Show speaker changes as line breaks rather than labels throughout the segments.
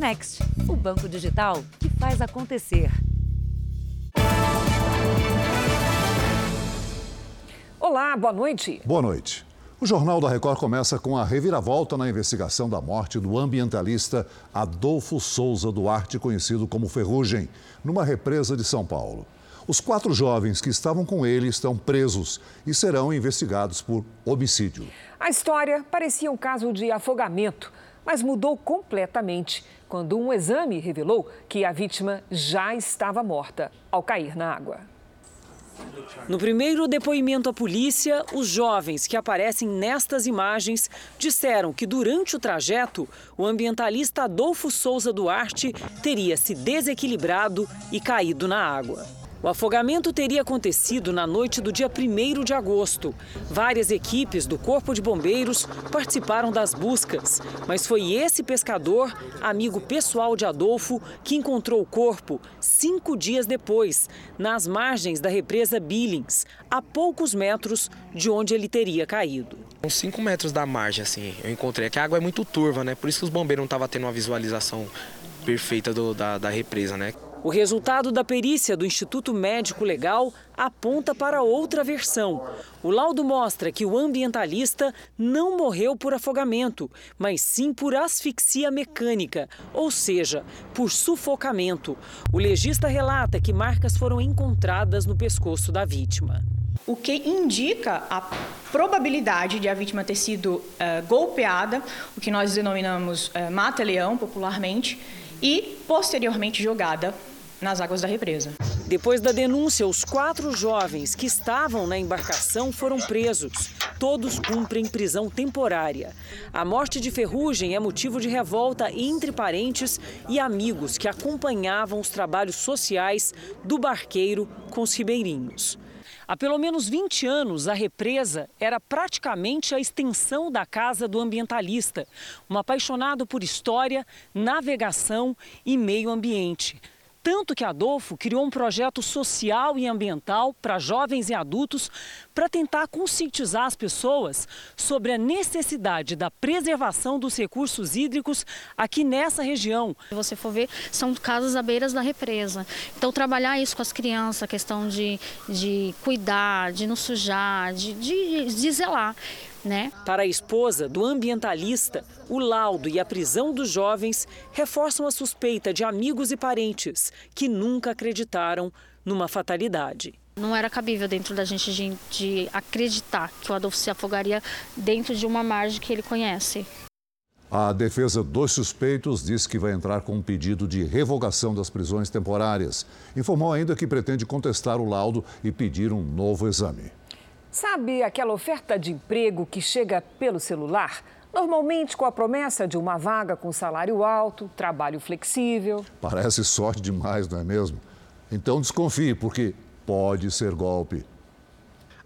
Next, o banco digital que faz acontecer.
Olá, boa noite.
Boa noite. O Jornal da Record começa com a reviravolta na investigação da morte do ambientalista Adolfo Souza Duarte, conhecido como Ferrugem, numa represa de São Paulo. Os quatro jovens que estavam com ele estão presos e serão investigados por homicídio.
A história parecia um caso de afogamento, mas mudou completamente quando um exame revelou que a vítima já estava morta ao cair na água.
No primeiro depoimento à polícia, os jovens que aparecem nestas imagens disseram que durante o trajeto, o ambientalista Adolfo Souza Duarte teria se desequilibrado e caído na água. O afogamento teria acontecido na noite do dia 1 de agosto. Várias equipes do Corpo de Bombeiros participaram das buscas, mas foi esse pescador, amigo pessoal de Adolfo, que encontrou o corpo cinco dias depois, nas margens da represa Billings, a poucos metros de onde ele teria caído.
Uns 5 metros da margem, assim, eu encontrei. Aqui a água é muito turva, né? Por isso que os bombeiros não estavam tendo uma visualização perfeita do, da, da represa, né?
O resultado da perícia do Instituto Médico Legal aponta para outra versão. O laudo mostra que o ambientalista não morreu por afogamento, mas sim por asfixia mecânica, ou seja, por sufocamento. O legista relata que marcas foram encontradas no pescoço da vítima.
O que indica a probabilidade de a vítima ter sido uh, golpeada, o que nós denominamos uh, mata-leão popularmente, e posteriormente jogada nas águas da represa.
Depois da denúncia, os quatro jovens que estavam na embarcação foram presos. Todos cumprem prisão temporária. A morte de Ferrugem é motivo de revolta entre parentes e amigos que acompanhavam os trabalhos sociais do barqueiro com os ribeirinhos. Há pelo menos 20 anos, a represa era praticamente a extensão da casa do ambientalista, um apaixonado por história, navegação e meio ambiente. Tanto que Adolfo criou um projeto social e ambiental para jovens e adultos para tentar conscientizar as pessoas sobre a necessidade da preservação dos recursos hídricos aqui nessa região.
Se você for ver, são casas à beira da represa. Então, trabalhar isso com as crianças, a questão de, de cuidar, de não sujar, de, de, de zelar. Né?
Para a esposa do ambientalista, o laudo e a prisão dos jovens reforçam a suspeita de amigos e parentes que nunca acreditaram numa fatalidade.
Não era cabível dentro da gente de, de acreditar que o Adolfo se afogaria dentro de uma margem que ele conhece.
A defesa dos suspeitos diz que vai entrar com um pedido de revogação das prisões temporárias. Informou ainda que pretende contestar o laudo e pedir um novo exame.
Sabe aquela oferta de emprego que chega pelo celular? Normalmente com a promessa de uma vaga com salário alto, trabalho flexível.
Parece sorte demais, não é mesmo? Então desconfie, porque pode ser golpe.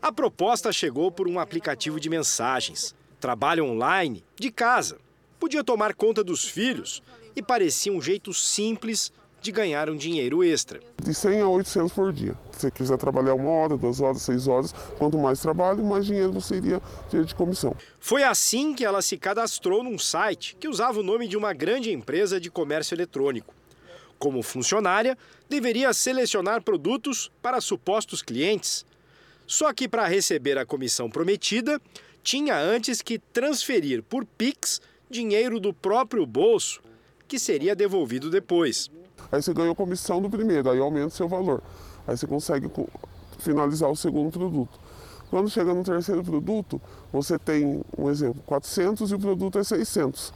A proposta chegou por um aplicativo de mensagens. Trabalho online, de casa. Podia tomar conta dos filhos e parecia um jeito simples de ganhar um dinheiro extra.
De 100 a 800 por dia. Se você quiser trabalhar uma hora, duas horas, seis horas, quanto mais trabalho, mais dinheiro você iria ter de comissão.
Foi assim que ela se cadastrou num site que usava o nome de uma grande empresa de comércio eletrônico. Como funcionária, deveria selecionar produtos para supostos clientes. Só que para receber a comissão prometida, tinha antes que transferir por Pix dinheiro do próprio bolso, que seria devolvido depois.
Aí você ganhou comissão do primeiro, aí aumenta o seu valor. Aí você consegue finalizar o segundo produto. Quando chega no terceiro produto, você tem, um exemplo, 400 e o produto é 600.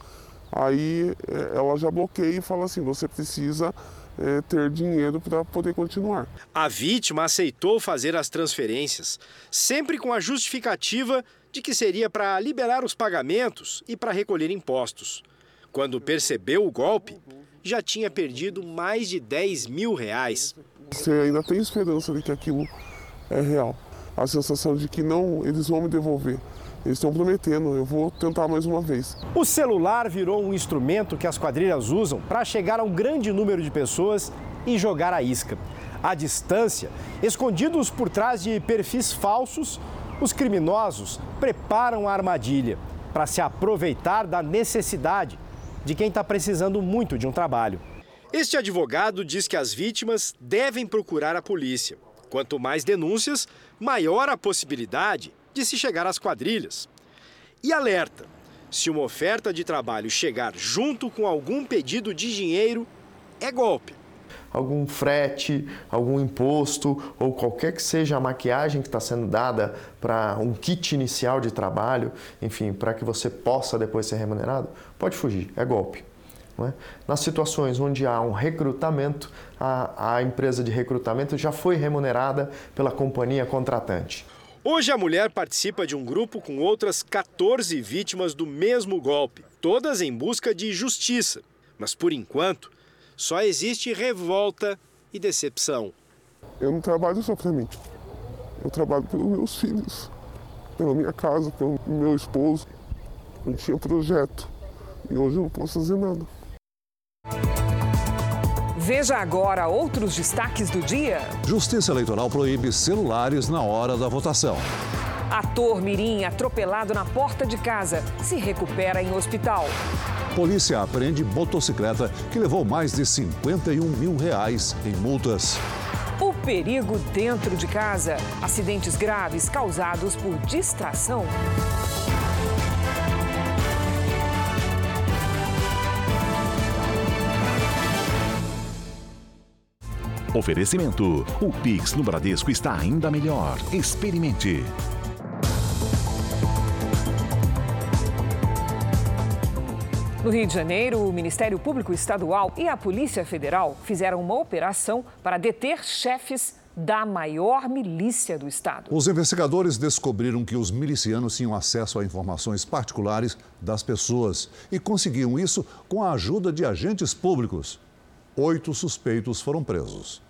Aí é, ela já bloqueia e fala assim: você precisa é, ter dinheiro para poder continuar.
A vítima aceitou fazer as transferências, sempre com a justificativa de que seria para liberar os pagamentos e para recolher impostos. Quando percebeu o golpe, já tinha perdido mais de 10 mil reais.
Você ainda tem esperança de que aquilo é real. A sensação de que não, eles vão me devolver. Eles estão prometendo, eu vou tentar mais uma vez.
O celular virou um instrumento que as quadrilhas usam para chegar a um grande número de pessoas e jogar a isca. À distância, escondidos por trás de perfis falsos, os criminosos preparam a armadilha para se aproveitar da necessidade
de quem está precisando muito de um trabalho.
Este advogado diz que as vítimas devem procurar a polícia. Quanto mais denúncias, maior a possibilidade de se chegar às quadrilhas. E alerta: se uma oferta de trabalho chegar junto com algum pedido de dinheiro, é golpe
algum frete, algum imposto ou qualquer que seja a maquiagem que está sendo dada para um kit inicial de trabalho, enfim, para que você possa depois ser remunerado, pode fugir, é golpe. É? Nas situações onde há um recrutamento, a, a empresa de recrutamento já foi remunerada pela companhia contratante.
Hoje a mulher participa de um grupo com outras 14 vítimas do mesmo golpe, todas em busca de justiça. Mas por enquanto, só existe revolta e decepção.
Eu não trabalho só para mim. Eu trabalho pelos meus filhos, pela minha casa, pelo meu esposo. Eu tinha projeto e hoje eu não posso fazer nada.
Veja agora outros destaques do dia.
Justiça Eleitoral proíbe celulares na hora da votação.
Ator Mirim atropelado na porta de casa se recupera em hospital.
Polícia apreende motocicleta que levou mais de 51 mil reais em multas.
O perigo dentro de casa. Acidentes graves causados por distração.
Oferecimento: o Pix no Bradesco está ainda melhor. Experimente.
No Rio de Janeiro, o Ministério Público Estadual e a Polícia Federal fizeram uma operação para deter chefes da maior milícia do estado.
Os investigadores descobriram que os milicianos tinham acesso a informações particulares das pessoas e conseguiam isso com a ajuda de agentes públicos. Oito suspeitos foram presos.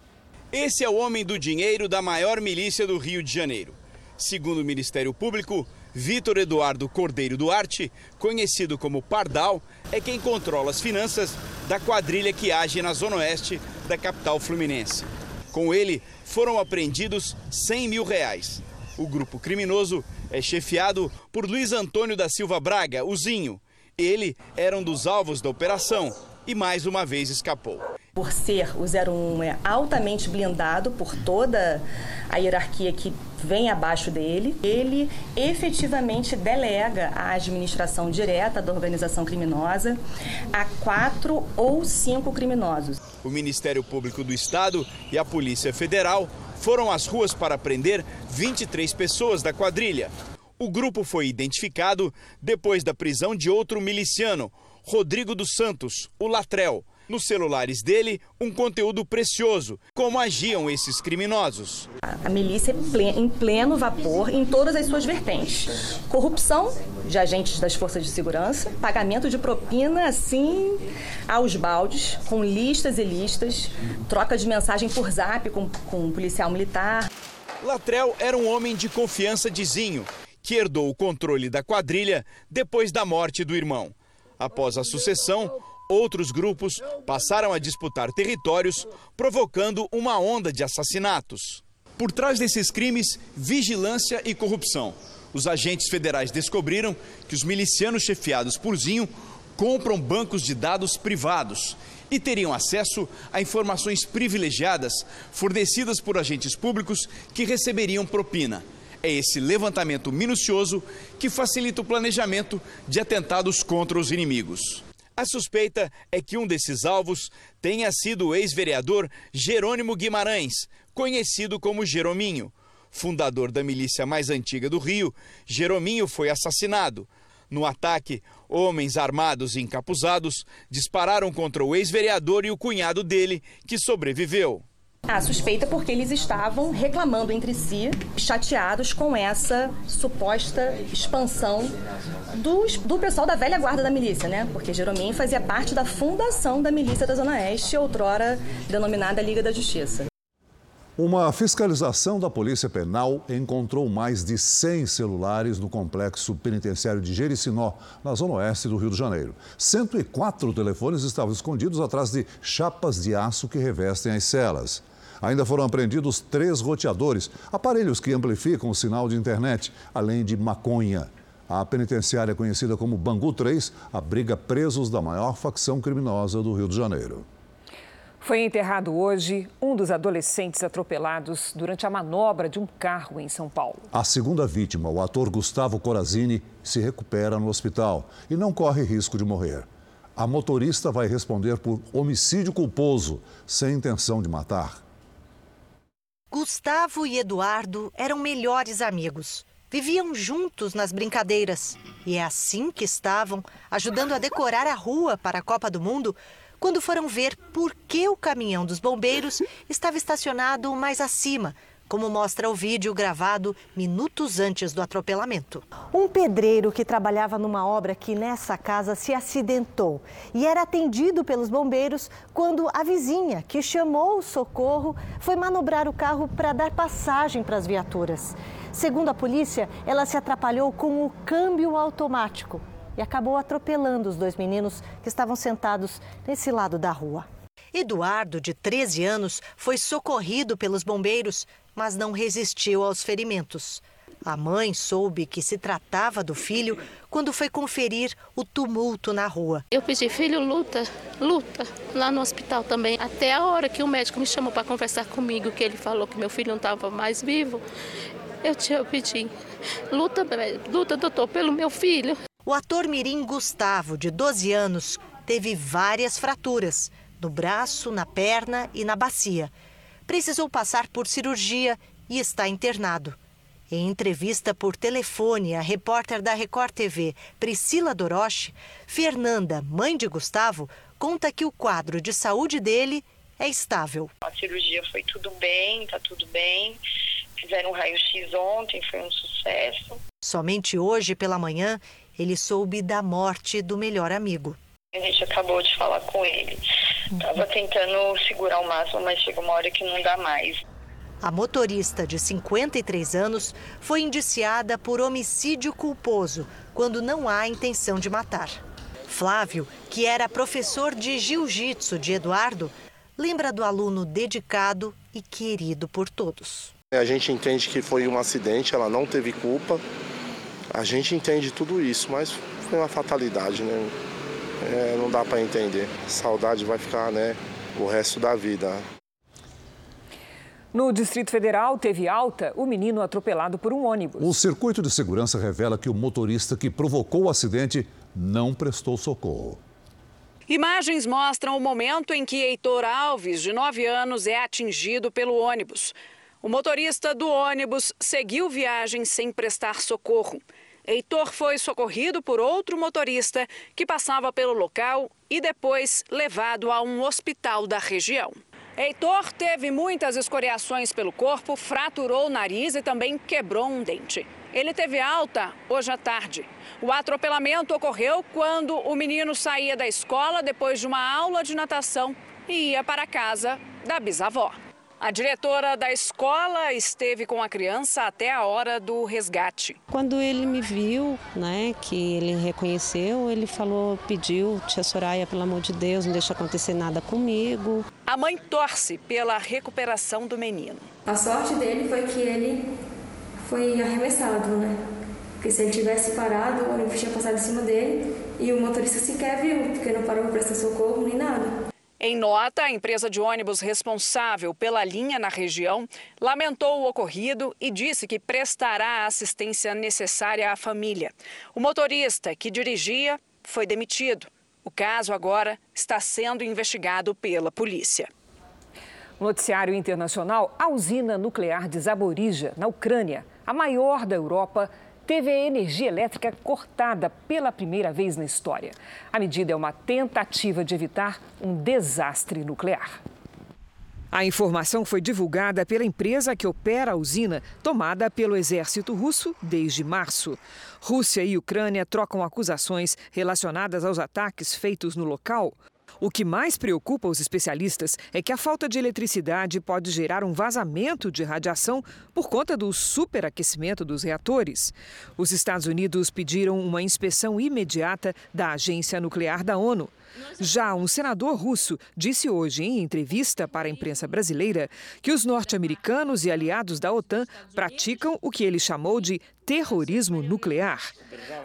Esse é o homem do dinheiro da maior milícia do Rio de Janeiro. Segundo o Ministério Público, Vitor Eduardo Cordeiro Duarte, conhecido como Pardal, é quem controla as finanças da quadrilha que age na zona oeste da capital fluminense. Com ele, foram apreendidos 100 mil reais. O grupo criminoso é chefiado por Luiz Antônio da Silva Braga, o Zinho. Ele era um dos alvos da operação e mais uma vez escapou.
Por ser o 01 é altamente blindado por toda a hierarquia que vem abaixo dele, ele efetivamente delega a administração direta da organização criminosa a quatro ou cinco criminosos.
O Ministério Público do Estado e a Polícia Federal foram às ruas para prender 23 pessoas da quadrilha. O grupo foi identificado depois da prisão de outro miliciano, Rodrigo dos Santos, o Latrel. Nos celulares dele, um conteúdo precioso. Como agiam esses criminosos?
A milícia em pleno vapor em todas as suas vertentes. Corrupção de agentes das forças de segurança, pagamento de propina assim aos baldes, com listas e listas, troca de mensagem por zap com, com um policial militar.
Latrel era um homem de confiança de Zinho, que herdou o controle da quadrilha depois da morte do irmão. Após a sucessão, outros grupos passaram a disputar territórios, provocando uma onda de assassinatos. Por trás desses crimes, vigilância e corrupção. Os agentes federais descobriram que os milicianos chefiados por Zinho compram bancos de dados privados e teriam acesso a informações privilegiadas fornecidas por agentes públicos que receberiam propina. É esse levantamento minucioso que facilita o planejamento de atentados contra os inimigos. A suspeita é que um desses alvos tenha sido o ex-vereador Jerônimo Guimarães, conhecido como Jerominho. Fundador da milícia mais antiga do Rio, Jerominho foi assassinado. No ataque, homens armados e encapuzados dispararam contra o ex-vereador e o cunhado dele, que sobreviveu.
A suspeita porque eles estavam reclamando entre si, chateados com essa suposta expansão dos, do pessoal da velha guarda da milícia, né? Porque Jeromin fazia parte da fundação da milícia da Zona Oeste, outrora denominada Liga da Justiça.
Uma fiscalização da Polícia Penal encontrou mais de 100 celulares no complexo penitenciário de Jericinó, na zona oeste do Rio de Janeiro. 104 telefones estavam escondidos atrás de chapas de aço que revestem as celas. Ainda foram apreendidos três roteadores, aparelhos que amplificam o sinal de internet, além de maconha. A penitenciária conhecida como Bangu 3 abriga presos da maior facção criminosa do Rio de Janeiro.
Foi enterrado hoje um dos adolescentes atropelados durante a manobra de um carro em São Paulo.
A segunda vítima, o ator Gustavo Corazini, se recupera no hospital e não corre risco de morrer. A motorista vai responder por homicídio culposo, sem intenção de matar.
Gustavo e Eduardo eram melhores amigos. Viviam juntos nas brincadeiras. E é assim que estavam, ajudando a decorar a rua para a Copa do Mundo, quando foram ver por que o caminhão dos bombeiros estava estacionado mais acima, como mostra o vídeo gravado minutos antes do atropelamento.
Um pedreiro que trabalhava numa obra aqui nessa casa se acidentou e era atendido pelos bombeiros quando a vizinha, que chamou o socorro, foi manobrar o carro para dar passagem para as viaturas. Segundo a polícia, ela se atrapalhou com o câmbio automático e acabou atropelando os dois meninos que estavam sentados nesse lado da rua.
Eduardo, de 13 anos, foi socorrido pelos bombeiros, mas não resistiu aos ferimentos. A mãe soube que se tratava do filho quando foi conferir o tumulto na rua.
Eu pedi, filho, luta, luta, lá no hospital também. Até a hora que o médico me chamou para conversar comigo, que ele falou que meu filho não estava mais vivo, eu te pedi, luta, luta, doutor, pelo meu filho.
O ator mirim Gustavo, de 12 anos, teve várias fraturas no braço, na perna e na bacia. Precisou passar por cirurgia e está internado. Em entrevista por telefone à repórter da Record TV, Priscila Doroche, Fernanda, mãe de Gustavo, conta que o quadro de saúde dele é estável.
A cirurgia foi tudo bem, tá tudo bem. Fizeram um raio-x ontem, foi um sucesso.
Somente hoje pela manhã ele soube da morte do melhor amigo.
A gente acabou de falar com ele. Tava tentando segurar o máximo, mas chega uma hora que não dá mais.
A motorista de 53 anos foi indiciada por homicídio culposo, quando não há intenção de matar. Flávio, que era professor de jiu-jitsu de Eduardo, lembra do aluno dedicado e querido por todos.
A gente entende que foi um acidente, ela não teve culpa. A gente entende tudo isso, mas foi uma fatalidade, né? É, não dá para entender. Saudade vai ficar, né, o resto da vida.
No Distrito Federal, teve alta o menino atropelado por um ônibus.
O circuito de segurança revela que o motorista que provocou o acidente não prestou socorro.
Imagens mostram o momento em que Heitor Alves, de 9 anos, é atingido pelo ônibus. O motorista do ônibus seguiu viagem sem prestar socorro. Heitor foi socorrido por outro motorista que passava pelo local e depois levado a um hospital da região. Heitor teve muitas escoriações pelo corpo, fraturou o nariz e também quebrou um dente. Ele teve alta hoje à tarde. O atropelamento ocorreu quando o menino saía da escola depois de uma aula de natação e ia para a casa da bisavó. A diretora da escola esteve com a criança até a hora do resgate.
Quando ele me viu, né, que ele reconheceu, ele falou, pediu, tia Soraya, pelo amor de Deus, não deixa acontecer nada comigo.
A mãe torce pela recuperação do menino.
A sorte dele foi que ele foi arremessado, né? Porque se ele tivesse parado, o ônibus tinha passado em cima dele e o motorista sequer viu, porque não parou para prestar socorro nem nada.
Em nota, a empresa de ônibus responsável pela linha na região lamentou o ocorrido e disse que prestará a assistência necessária à família. O motorista que dirigia foi demitido. O caso agora está sendo investigado pela polícia.
Noticiário internacional: a usina nuclear de Zaporizhia, na Ucrânia, a maior da Europa, teve a energia elétrica cortada pela primeira vez na história. A medida é uma tentativa de evitar um desastre nuclear. A informação foi divulgada pela empresa que opera a usina, tomada pelo exército russo desde março. Rússia e Ucrânia trocam acusações relacionadas aos ataques feitos no local. O que mais preocupa os especialistas é que a falta de eletricidade pode gerar um vazamento de radiação por conta do superaquecimento dos reatores. Os Estados Unidos pediram uma inspeção imediata da Agência Nuclear da ONU. Já um senador russo disse hoje em entrevista para a imprensa brasileira que os norte-americanos e aliados da OTAN praticam o que ele chamou de terrorismo nuclear.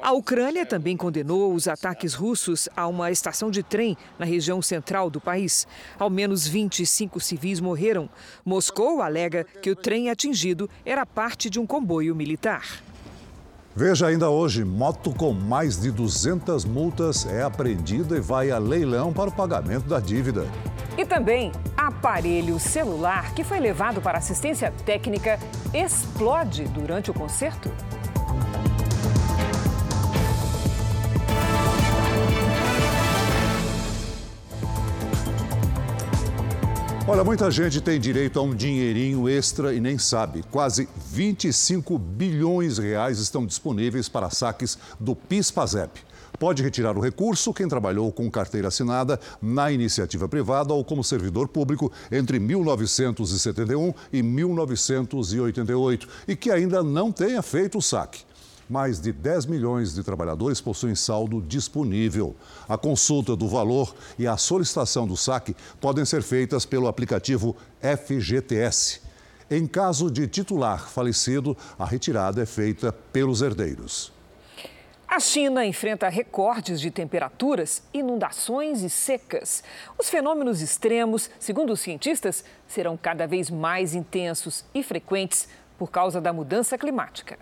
A Ucrânia também condenou os ataques russos a uma estação de trem na região central do país. Ao menos 25 civis morreram. Moscou alega que o trem atingido era parte de um comboio militar.
Veja ainda hoje: moto com mais de 200 multas é apreendida e vai a leilão para o pagamento da dívida.
E também, aparelho celular que foi levado para assistência técnica explode durante o concerto.
Olha, muita gente tem direito a um dinheirinho extra e nem sabe. Quase 25 bilhões de reais estão disponíveis para saques do PIS-PASEP. Pode retirar o recurso quem trabalhou com carteira assinada na iniciativa privada ou como servidor público entre 1971 e 1988 e que ainda não tenha feito o saque mais de 10 milhões de trabalhadores possuem saldo disponível. A consulta do valor e a solicitação do saque podem ser feitas pelo aplicativo FGTS. Em caso de titular falecido, a retirada é feita pelos herdeiros.
A China enfrenta recordes de temperaturas, inundações e secas. Os fenômenos extremos, segundo os cientistas, serão cada vez mais intensos e frequentes por causa da mudança climática.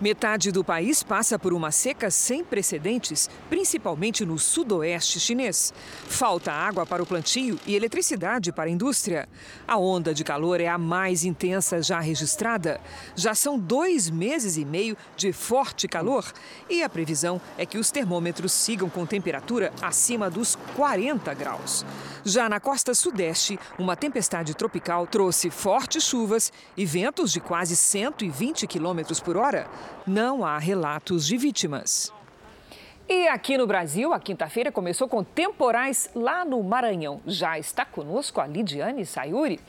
Metade do país passa por uma seca sem precedentes, principalmente no sudoeste chinês. Falta água para o plantio e eletricidade para a indústria. A onda de calor é a mais intensa já registrada. Já são dois meses e meio de forte calor e a previsão é que os termômetros sigam com temperatura acima dos 40 graus. Já na costa sudeste, uma tempestade tropical trouxe fortes chuvas e ventos de quase 120 quilômetros por hora não há relatos de vítimas. E aqui no Brasil, a quinta-feira começou com temporais lá no Maranhão. Já está conosco a Lidiane Sayuri.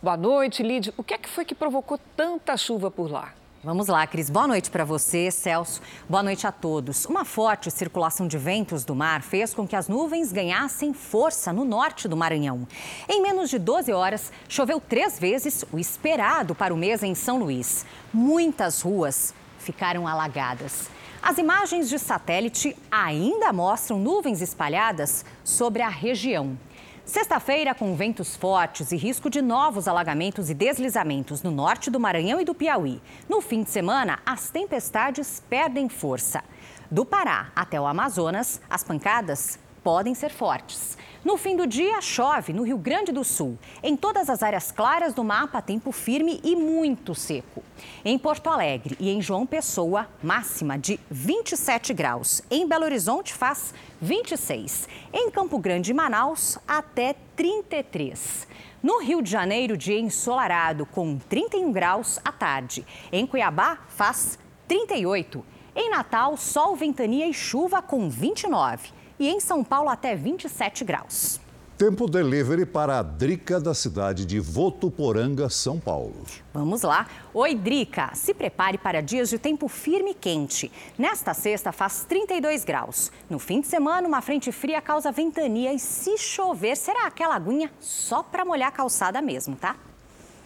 Boa noite, Lid. O que é que foi que provocou tanta chuva por lá?
Vamos lá, Cris. Boa noite para você, Celso. Boa noite a todos. Uma forte circulação de ventos do mar fez com que as nuvens ganhassem força no norte do Maranhão. Em menos de 12 horas, choveu três vezes o esperado para o mês em São Luís. Muitas ruas ficaram alagadas. As imagens de satélite ainda mostram nuvens espalhadas sobre a região. Sexta-feira, com ventos fortes e risco de novos alagamentos e deslizamentos no norte do Maranhão e do Piauí. No fim de semana, as tempestades perdem força. Do Pará até o Amazonas, as pancadas podem ser fortes. No fim do dia, chove no Rio Grande do Sul. Em todas as áreas claras do mapa, tempo firme e muito seco. Em Porto Alegre e em João Pessoa, máxima de 27 graus. Em Belo Horizonte, faz 26. Em Campo Grande e Manaus, até 33. No Rio de Janeiro, dia ensolarado, com 31 graus à tarde. Em Cuiabá, faz 38. Em Natal, sol, ventania e chuva com 29 e em São Paulo até 27 graus.
Tempo delivery para a Drica da cidade de Votuporanga, São Paulo.
Vamos lá. Oi, Drica. Se prepare para dias de tempo firme e quente. Nesta sexta faz 32 graus. No fim de semana, uma frente fria causa ventania e se chover, será aquela aguinha só para molhar a calçada mesmo, tá?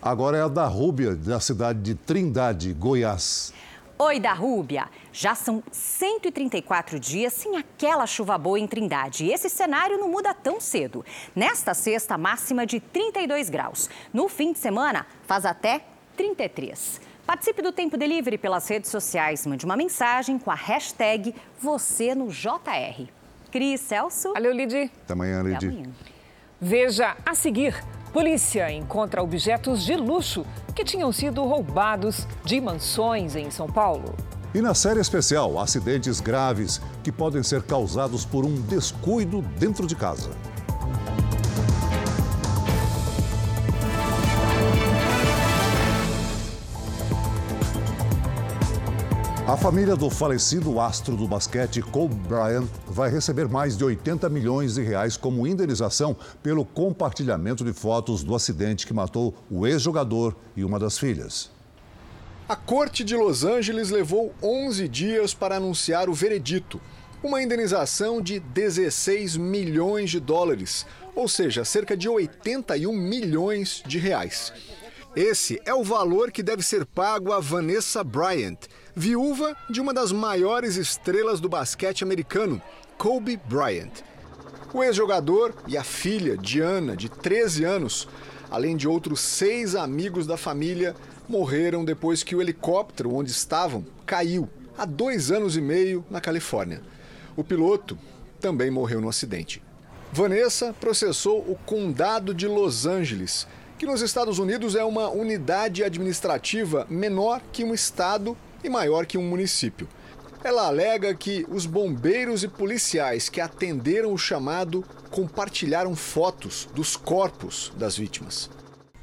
Agora é a da Rúbia, da cidade de Trindade, Goiás.
Oi, da Rúbia. Já são 134 dias sem aquela chuva boa em Trindade. E esse cenário não muda tão cedo. Nesta sexta, máxima de 32 graus. No fim de semana, faz até 33. Participe do Tempo Delivery pelas redes sociais. Mande uma mensagem com a hashtag você no JR. Cris Celso.
Valeu, Lidi.
Até amanhã, amanhã.
Veja a seguir. Polícia encontra objetos de luxo que tinham sido roubados de mansões em São Paulo.
E na série especial, acidentes graves que podem ser causados por um descuido dentro de casa. A família do falecido astro do basquete Kobe Bryant vai receber mais de 80 milhões de reais como indenização pelo compartilhamento de fotos do acidente que matou o ex-jogador e uma das filhas.
A corte de Los Angeles levou 11 dias para anunciar o veredito, uma indenização de 16 milhões de dólares, ou seja, cerca de 81 milhões de reais. Esse é o valor que deve ser pago a Vanessa Bryant, viúva de uma das maiores estrelas do basquete americano, Kobe Bryant. O ex-jogador e a filha, Diana, de 13 anos, além de outros seis amigos da família, morreram depois que o helicóptero onde estavam caiu há dois anos e meio na Califórnia. O piloto também morreu no acidente. Vanessa processou o Condado de Los Angeles, que nos Estados Unidos é uma unidade administrativa menor que um estado e maior que um município. Ela alega que os bombeiros e policiais que atenderam o chamado compartilharam fotos dos corpos das vítimas.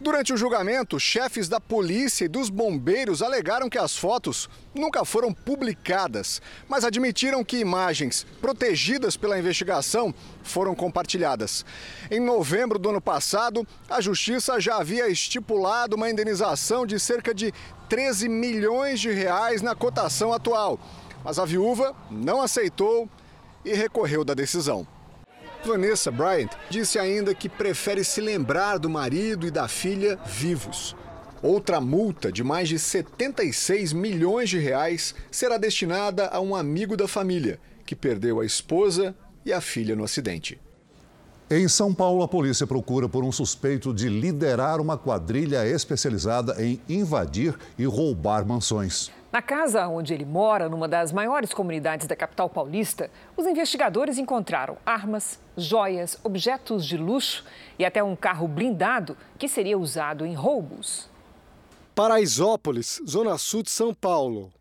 Durante o julgamento, chefes da polícia e dos bombeiros alegaram que as fotos nunca foram publicadas, mas admitiram que imagens protegidas pela investigação foram compartilhadas. Em novembro do ano passado, a justiça já havia estipulado uma indenização de cerca de 13 milhões de reais na cotação atual, mas a viúva não aceitou e recorreu da decisão. Vanessa Bryant disse ainda que prefere se lembrar do marido e da filha vivos. Outra multa de mais de 76 milhões de reais será destinada a um amigo da família que perdeu a esposa e a filha no acidente.
Em São Paulo, a polícia procura por um suspeito de liderar uma quadrilha especializada em invadir e roubar mansões.
Na casa onde ele mora, numa das maiores comunidades da capital paulista, os investigadores encontraram armas, joias, objetos de luxo e até um carro blindado que seria usado em roubos.
Paraisópolis, zona sul de São Paulo.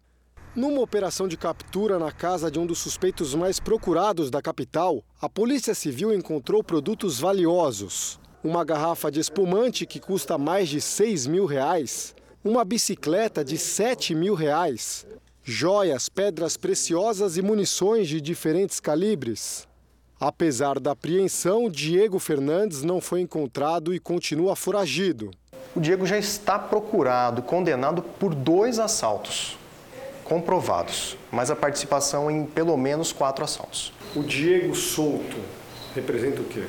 Numa operação de captura na casa de um dos suspeitos mais procurados da capital, a Polícia Civil encontrou produtos valiosos. Uma garrafa de espumante que custa mais de 6 mil reais, uma bicicleta de 7 mil reais, joias, pedras preciosas e munições de diferentes calibres. Apesar da apreensão, Diego Fernandes não foi encontrado e continua foragido.
O Diego já está procurado, condenado por dois assaltos comprovados, mas a participação em pelo menos quatro assaltos.
O Diego solto representa o quê?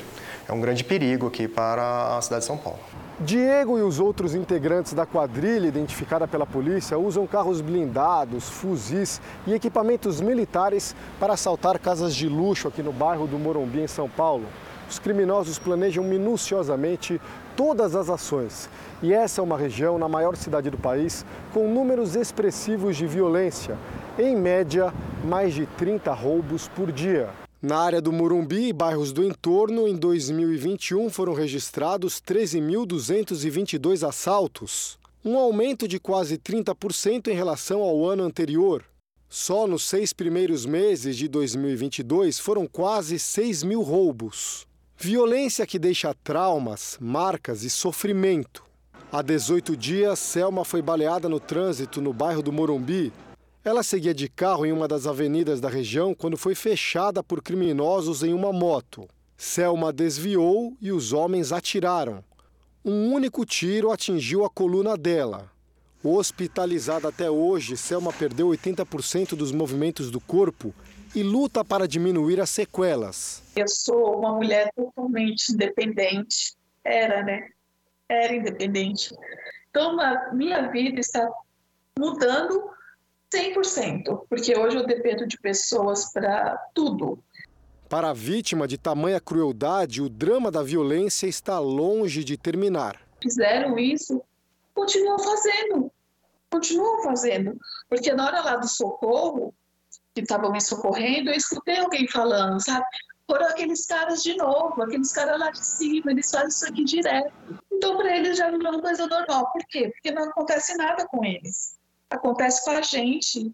É um grande perigo aqui para a cidade de São Paulo.
Diego e os outros integrantes da quadrilha identificada pela polícia usam carros blindados, fuzis e equipamentos militares para assaltar casas de luxo aqui no bairro do Morumbi, em São Paulo. Os criminosos planejam minuciosamente todas as ações. E essa é uma região, na maior cidade do país, com números expressivos de violência. Em média, mais de 30 roubos por dia. Na área do Morumbi e bairros do entorno, em 2021 foram registrados 13.222 assaltos, um aumento de quase 30% em relação ao ano anterior. Só nos seis primeiros meses de 2022 foram quase 6 mil roubos. Violência que deixa traumas, marcas e sofrimento. Há 18 dias, Selma foi baleada no trânsito no bairro do Morumbi ela seguia de carro em uma das avenidas da região quando foi fechada por criminosos em uma moto. Selma desviou e os homens atiraram. Um único tiro atingiu a coluna dela. Hospitalizada até hoje, Selma perdeu 80% dos movimentos do corpo e luta para diminuir as sequelas.
Eu sou uma mulher totalmente independente. Era, né? Era independente. Então, a minha vida está mudando 100%, porque hoje eu dependo de pessoas para tudo.
Para a vítima de tamanha crueldade, o drama da violência está longe de terminar.
Fizeram isso, continuam fazendo, continuam fazendo. Porque na hora lá do socorro, que estavam me socorrendo, eu escutei alguém falando, sabe? Foram aqueles caras de novo, aqueles caras lá de cima, eles fazem isso aqui direto. Então, para eles já virou uma coisa normal. Por quê? Porque não acontece nada com eles acontece com a gente.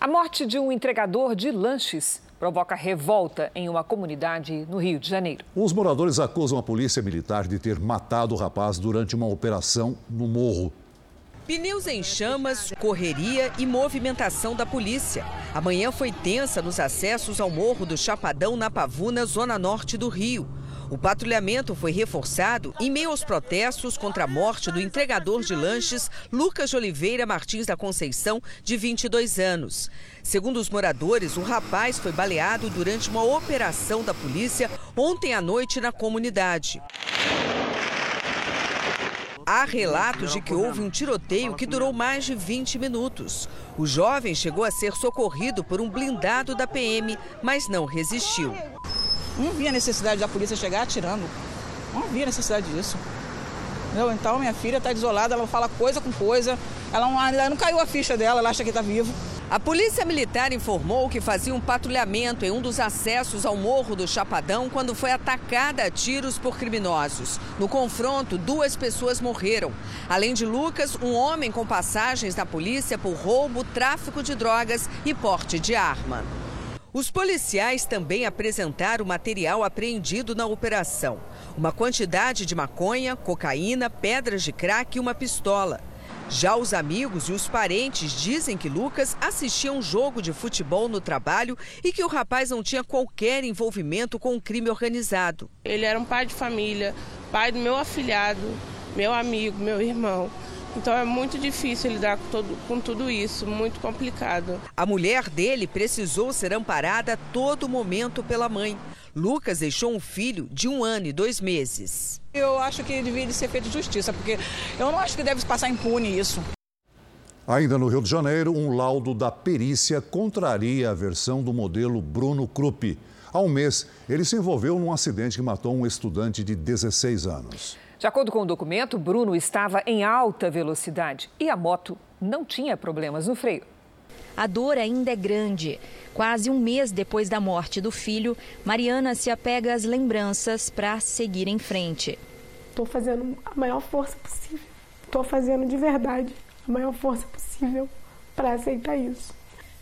A morte de um entregador de lanches provoca revolta em uma comunidade no Rio de Janeiro.
Os moradores acusam a polícia militar de ter matado o rapaz durante uma operação no morro.
Pneus em chamas, correria e movimentação da polícia. Amanhã foi tensa nos acessos ao Morro do Chapadão, na Pavuna, zona norte do Rio. O patrulhamento foi reforçado em meio aos protestos contra a morte do entregador de lanches Lucas de Oliveira Martins da Conceição, de 22 anos. Segundo os moradores, o rapaz foi baleado durante uma operação da polícia ontem à noite na comunidade. Há relatos de que houve um tiroteio que durou mais de 20 minutos. O jovem chegou a ser socorrido por um blindado da PM, mas não resistiu.
Não havia necessidade da polícia chegar atirando. Não havia necessidade disso. Entendeu? Então, minha filha está desolada, ela fala coisa com coisa. Ela não, ainda não caiu a ficha dela, ela acha que está vivo.
A Polícia Militar informou que fazia um patrulhamento em um dos acessos ao Morro do Chapadão quando foi atacada a tiros por criminosos. No confronto, duas pessoas morreram. Além de Lucas, um homem com passagens na polícia por roubo, tráfico de drogas e porte de arma. Os policiais também apresentaram material apreendido na operação: uma quantidade de maconha, cocaína, pedras de crack e uma pistola. Já os amigos e os parentes dizem que Lucas assistia um jogo de futebol no trabalho e que o rapaz não tinha qualquer envolvimento com o crime organizado.
Ele era um pai de família, pai do meu afilhado, meu amigo, meu irmão. Então é muito difícil lidar com, todo, com tudo isso, muito complicado.
A mulher dele precisou ser amparada a todo momento pela mãe. Lucas deixou um filho de um ano e dois meses.
Eu acho que devia ser feita justiça, porque eu não acho que deve passar impune isso.
Ainda no Rio de Janeiro, um laudo da perícia contraria a versão do modelo Bruno Krupp. Há um mês, ele se envolveu num acidente que matou um estudante de 16 anos.
De acordo com o documento, Bruno estava em alta velocidade e a moto não tinha problemas no freio.
A dor ainda é grande. Quase um mês depois da morte do filho, Mariana se apega às lembranças para seguir em frente.
Estou fazendo a maior força possível. Estou fazendo de verdade a maior força possível para aceitar isso.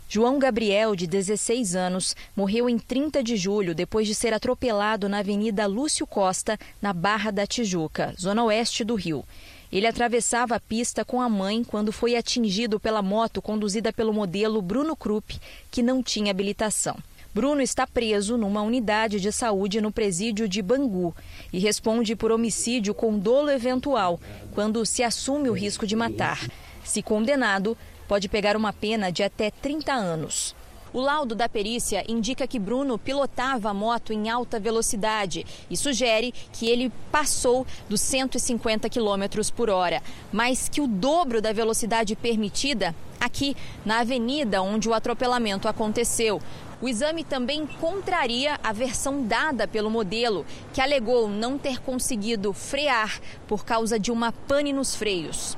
João Gabriel, de 16 anos, morreu em 30 de julho depois de ser atropelado na Avenida Lúcio Costa, na Barra da Tijuca, zona oeste do Rio. Ele atravessava a pista com a mãe quando foi atingido pela moto conduzida pelo modelo Bruno Krupp, que não tinha habilitação. Bruno está preso numa unidade de saúde no presídio de Bangu e responde por homicídio com dolo eventual, quando se assume o risco de matar. Se condenado, pode pegar uma pena de até 30 anos. O laudo da perícia indica que Bruno pilotava a moto em alta velocidade e sugere que ele passou dos 150 km por hora, mas que o dobro da velocidade permitida aqui na avenida onde o atropelamento aconteceu. O exame também contraria a versão dada pelo modelo, que alegou não ter conseguido frear por causa de uma pane nos freios.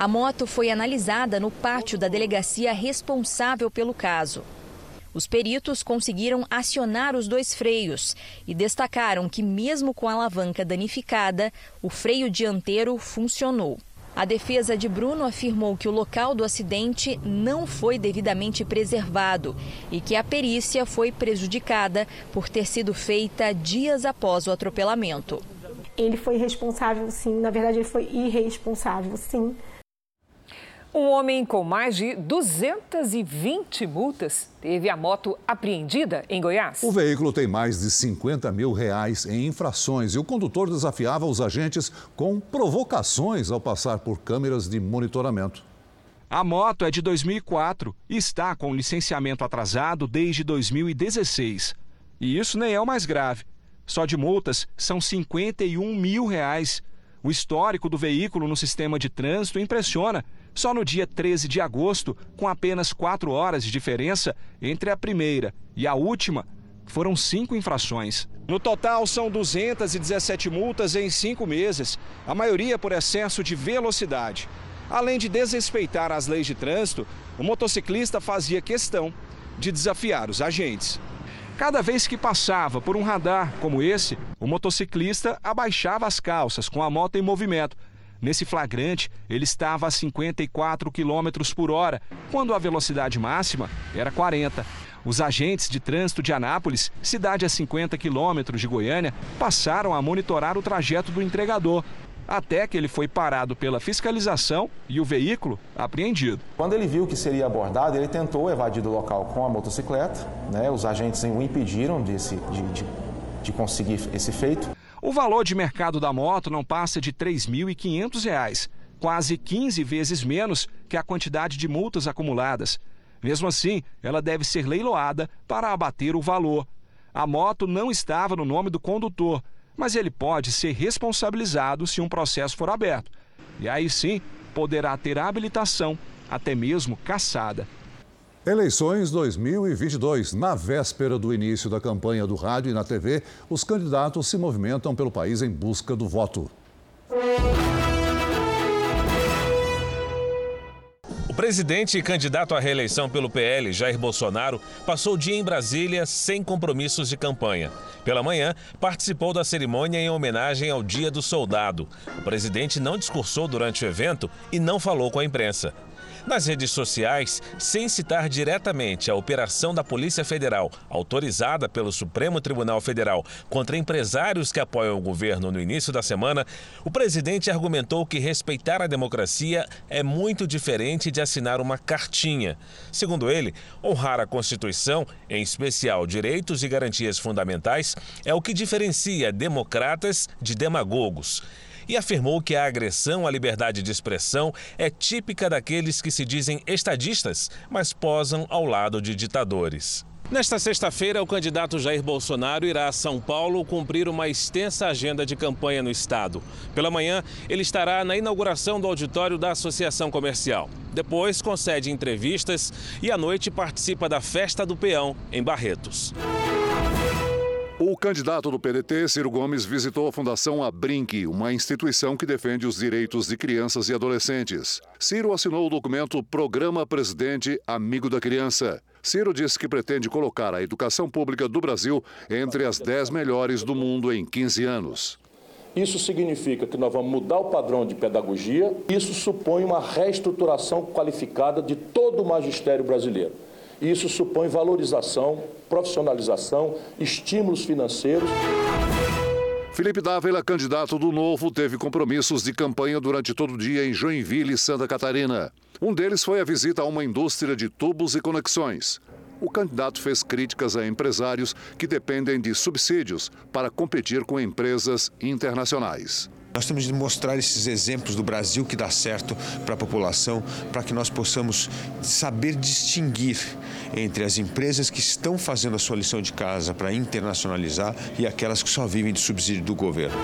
A moto foi analisada no pátio da delegacia responsável pelo caso. Os peritos conseguiram acionar os dois freios e destacaram que, mesmo com a alavanca danificada, o freio dianteiro funcionou. A defesa de Bruno afirmou que o local do acidente não foi devidamente preservado e que a perícia foi prejudicada por ter sido feita dias após o atropelamento.
Ele foi responsável, sim. Na verdade, ele foi irresponsável, sim.
Um homem com mais de 220 multas teve a moto apreendida em Goiás.
O veículo tem mais de 50 mil reais em infrações e o condutor desafiava os agentes com provocações ao passar por câmeras de monitoramento.
A moto é de 2004 e está com licenciamento atrasado desde 2016. E isso nem é o mais grave. Só de multas são 51 mil reais. O histórico do veículo no sistema de trânsito impressiona só no dia 13 de agosto, com apenas quatro horas de diferença entre a primeira e a última, foram cinco infrações. No total, são 217 multas em cinco meses, a maioria por excesso de velocidade. Além de desrespeitar as leis de trânsito, o motociclista fazia questão de desafiar os agentes. Cada vez que passava por um radar como esse, o motociclista abaixava as calças com a moto em movimento Nesse flagrante, ele estava a 54 km por hora, quando a velocidade máxima era 40. Os agentes de trânsito de Anápolis, cidade a 50 quilômetros de Goiânia, passaram a monitorar o trajeto do entregador, até que ele foi parado pela fiscalização e o veículo apreendido.
Quando ele viu que seria abordado, ele tentou evadir do local com a motocicleta. Né? Os agentes o impediram de, de, de, de conseguir esse feito.
O valor de mercado da moto não passa de R$ 3.500, quase 15 vezes menos que a quantidade de multas acumuladas. Mesmo assim, ela deve ser leiloada para abater o valor. A moto não estava no nome do condutor, mas ele pode ser responsabilizado se um processo for aberto. E aí sim, poderá ter habilitação, até mesmo caçada.
Eleições 2022. Na véspera do início da campanha do rádio e na TV, os candidatos se movimentam pelo país em busca do voto.
Presidente e candidato à reeleição pelo PL, Jair Bolsonaro, passou o dia em Brasília sem compromissos de campanha. Pela manhã, participou da cerimônia em homenagem ao Dia do Soldado. O presidente não discursou durante o evento e não falou com a imprensa. Nas redes sociais, sem citar diretamente a operação da Polícia Federal, autorizada pelo Supremo Tribunal Federal contra empresários que apoiam o governo no início da semana, o presidente argumentou que respeitar a democracia é muito diferente de assinar uma cartinha. Segundo ele, honrar a Constituição, em especial direitos e garantias fundamentais, é o que diferencia democratas de demagogos e afirmou que a agressão à liberdade de expressão é típica daqueles que se dizem estadistas, mas posam ao lado de ditadores. Nesta sexta-feira, o candidato Jair Bolsonaro irá a São Paulo cumprir uma extensa agenda de campanha no estado. Pela manhã, ele estará na inauguração do auditório da Associação Comercial. Depois, concede entrevistas e à noite participa da Festa do Peão, em Barretos.
O candidato do PDT, Ciro Gomes, visitou a Fundação Abrinque, uma instituição que defende os direitos de crianças e adolescentes. Ciro assinou o documento Programa Presidente Amigo da Criança. Ciro disse que pretende colocar a educação pública do Brasil entre as 10 melhores do mundo em 15 anos.
Isso significa que nós vamos mudar o padrão de pedagogia. Isso supõe uma reestruturação qualificada de todo o magistério brasileiro. Isso supõe valorização, profissionalização, estímulos financeiros.
Felipe Dávila, candidato do Novo, teve compromissos de campanha durante todo o dia em Joinville, Santa Catarina. Um deles foi a visita a uma indústria de tubos e conexões. O candidato fez críticas a empresários que dependem de subsídios para competir com empresas internacionais.
Nós temos de mostrar esses exemplos do Brasil que dá certo para a população, para que nós possamos saber distinguir entre as empresas que estão fazendo a sua lição de casa para internacionalizar e aquelas que só vivem de subsídio do governo.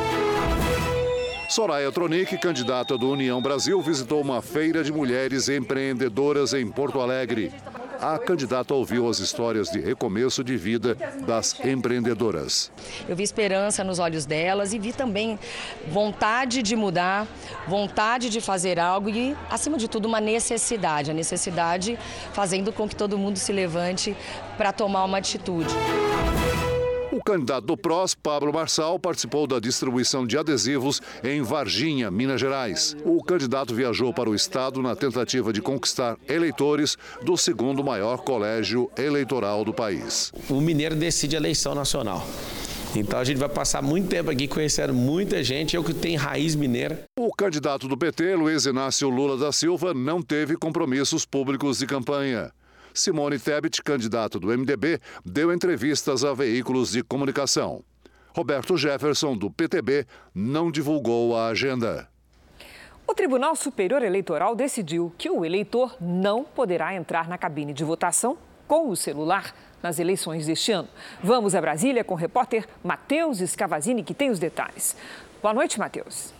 Soraya Tronic, candidata do União Brasil, visitou uma feira de mulheres empreendedoras em Porto Alegre. A candidata ouviu as histórias de recomeço de vida das empreendedoras.
Eu vi esperança nos olhos delas e vi também vontade de mudar, vontade de fazer algo e, acima de tudo, uma necessidade. A necessidade fazendo com que todo mundo se levante para tomar uma atitude.
O candidato do PROS, Pablo Marçal, participou da distribuição de adesivos em Varginha, Minas Gerais. O candidato viajou para o estado na tentativa de conquistar eleitores do segundo maior colégio eleitoral do país.
O mineiro decide a eleição nacional. Então a gente vai passar muito tempo aqui conhecendo muita gente, eu que tenho raiz mineira.
O candidato do PT, Luiz Inácio Lula da Silva, não teve compromissos públicos de campanha. Simone Tebet, candidata do MDB, deu entrevistas a veículos de comunicação. Roberto Jefferson, do PTB, não divulgou a agenda.
O Tribunal Superior Eleitoral decidiu que o eleitor não poderá entrar na cabine de votação com o celular nas eleições deste ano. Vamos a Brasília com o repórter Matheus Scavazini, que tem os detalhes. Boa noite, Matheus.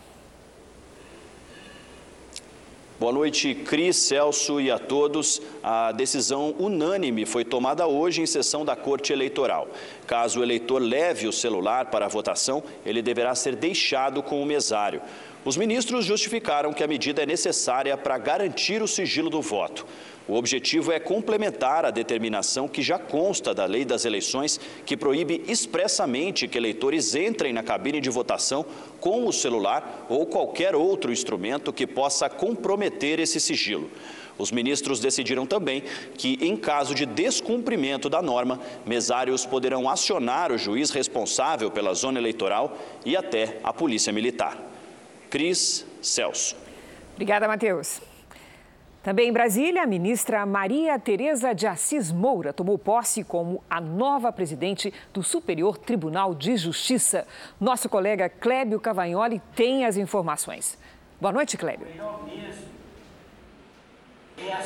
Boa noite, Cris, Celso e a todos. A decisão unânime foi tomada hoje em sessão da Corte Eleitoral. Caso o eleitor leve o celular para a votação, ele deverá ser deixado com o mesário. Os ministros justificaram que a medida é necessária para garantir o sigilo do voto. O objetivo é complementar a determinação que já consta da Lei das Eleições, que proíbe expressamente que eleitores entrem na cabine de votação com o celular ou qualquer outro instrumento que possa comprometer esse sigilo. Os ministros decidiram também que, em caso de descumprimento da norma, mesários poderão acionar o juiz responsável pela zona eleitoral e até a Polícia Militar. Cris Celso.
Obrigada, Matheus. Também em Brasília, a ministra Maria Tereza de Assis Moura tomou posse como a nova presidente do Superior Tribunal de Justiça. Nosso colega Clébio Cavagnoli tem as informações. Boa noite, Clébio.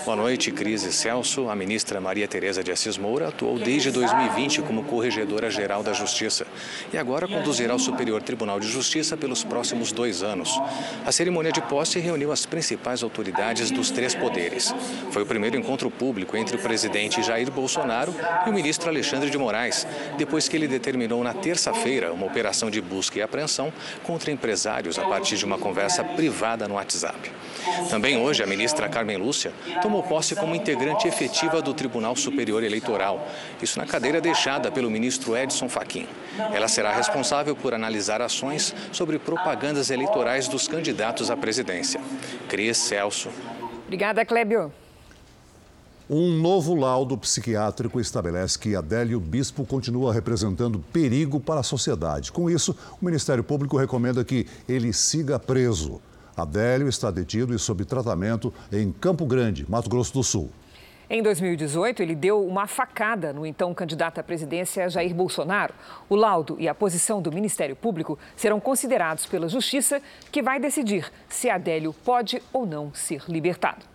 Boa noite, Cris e Celso. A ministra Maria Tereza de Assis Moura atuou desde 2020 como corregedora-geral da Justiça e agora conduzirá o Superior Tribunal de Justiça pelos próximos dois anos. A cerimônia de posse reuniu as principais autoridades dos três poderes. Foi o primeiro encontro público entre o presidente Jair Bolsonaro e o ministro Alexandre de Moraes, depois que ele determinou na terça-feira uma operação de busca e apreensão contra empresários a partir de uma conversa privada no WhatsApp. Também hoje, a ministra Carmen Lúcia tomou posse como integrante efetiva do Tribunal Superior Eleitoral, isso na cadeira deixada pelo ministro Edson Fachin. Ela será responsável por analisar ações sobre propagandas eleitorais dos candidatos à presidência. Cris Celso.
Obrigada, Clébio.
Um novo laudo psiquiátrico estabelece que Adélio Bispo continua representando perigo para a sociedade. Com isso, o Ministério Público recomenda que ele siga preso. Adélio está detido e sob tratamento em Campo Grande, Mato Grosso do Sul.
Em 2018, ele deu uma facada no então candidato à presidência Jair Bolsonaro. O laudo e a posição do Ministério Público serão considerados pela Justiça, que vai decidir se Adélio pode ou não ser libertado.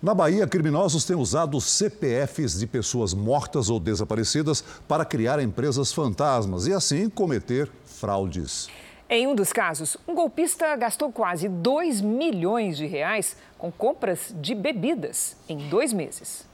Na Bahia, criminosos têm usado CPFs de pessoas mortas ou desaparecidas para criar empresas fantasmas e assim cometer fraudes.
Em um dos casos, um golpista gastou quase 2 milhões de reais com compras de bebidas em dois meses.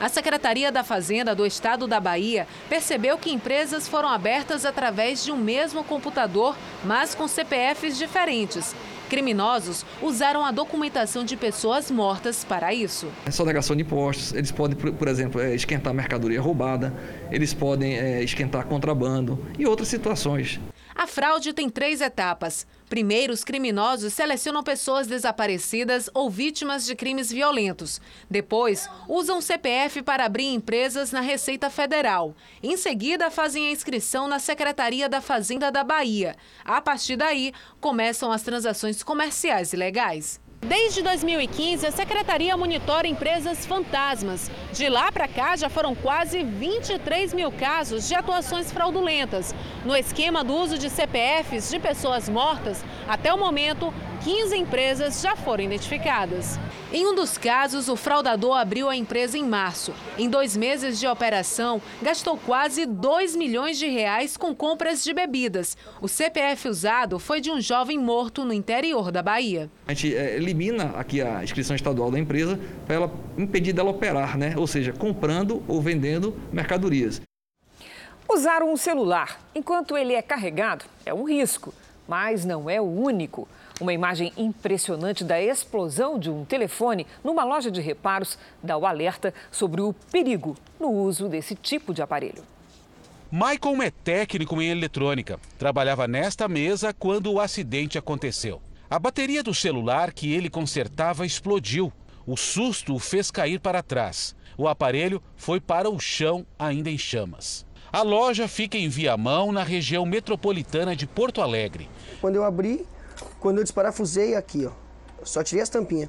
A Secretaria da Fazenda do Estado da Bahia percebeu que empresas foram abertas através de um mesmo computador, mas com CPFs diferentes. Criminosos usaram a documentação de pessoas mortas para isso.
É sonegação de impostos, eles podem, por exemplo, é, esquentar mercadoria roubada, eles podem é, esquentar contrabando e outras situações.
A fraude tem três etapas. Primeiro, os criminosos selecionam pessoas desaparecidas ou vítimas de crimes violentos. Depois, usam o CPF para abrir empresas na Receita Federal. Em seguida, fazem a inscrição na Secretaria da Fazenda da Bahia. A partir daí, começam as transações comerciais ilegais. Desde 2015, a secretaria monitora empresas fantasmas. De lá para cá, já foram quase 23 mil casos de atuações fraudulentas. No esquema do uso de CPFs de pessoas mortas, até o momento, 15 empresas já foram identificadas. Em um dos casos, o fraudador abriu a empresa em março. Em dois meses de operação, gastou quase 2 milhões de reais com compras de bebidas. O CPF usado foi de um jovem morto no interior da Bahia.
A gente é, elimina aqui a inscrição estadual da empresa para ela impedir dela operar, né? ou seja, comprando ou vendendo mercadorias.
Usar um celular enquanto ele é carregado é um risco, mas não é o único. Uma imagem impressionante da explosão de um telefone numa loja de reparos dá o alerta sobre o perigo no uso desse tipo de aparelho.
Michael é técnico em eletrônica. Trabalhava nesta mesa quando o acidente aconteceu. A bateria do celular que ele consertava explodiu. O susto o fez cair para trás. O aparelho foi para o chão, ainda em chamas. A loja fica em Viamão, na região metropolitana de Porto Alegre.
Quando eu abri, quando eu desparafusei aqui, ó, só tirei as tampinhas,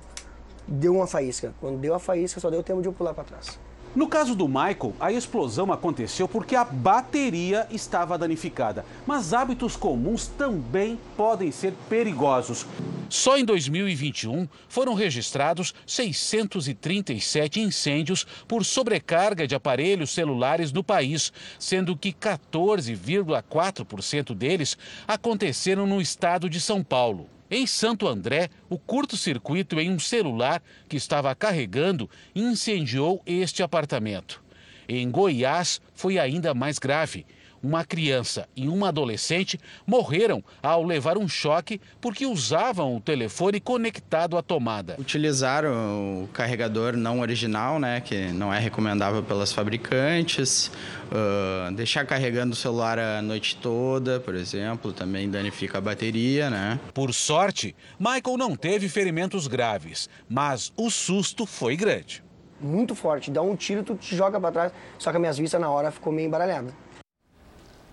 deu uma faísca. Quando deu a faísca, só deu tempo de eu pular para trás.
No caso do Michael, a explosão aconteceu porque a bateria estava danificada. Mas hábitos comuns também podem ser perigosos. Só em 2021 foram registrados 637 incêndios por sobrecarga de aparelhos celulares no país, sendo que 14,4% deles aconteceram no estado de São Paulo. Em Santo André, o curto-circuito em um celular que estava carregando incendiou este apartamento. Em Goiás, foi ainda mais grave. Uma criança e uma adolescente morreram ao levar um choque porque usavam o telefone conectado à tomada.
Utilizaram o carregador não original, né, que não é recomendável pelas fabricantes. Uh, deixar carregando o celular a noite toda, por exemplo, também danifica a bateria, né?
Por sorte, Michael não teve ferimentos graves, mas o susto foi grande.
Muito forte, dá um tiro, tu te joga para trás. Só que as minhas vistas na hora ficou meio embaralhada.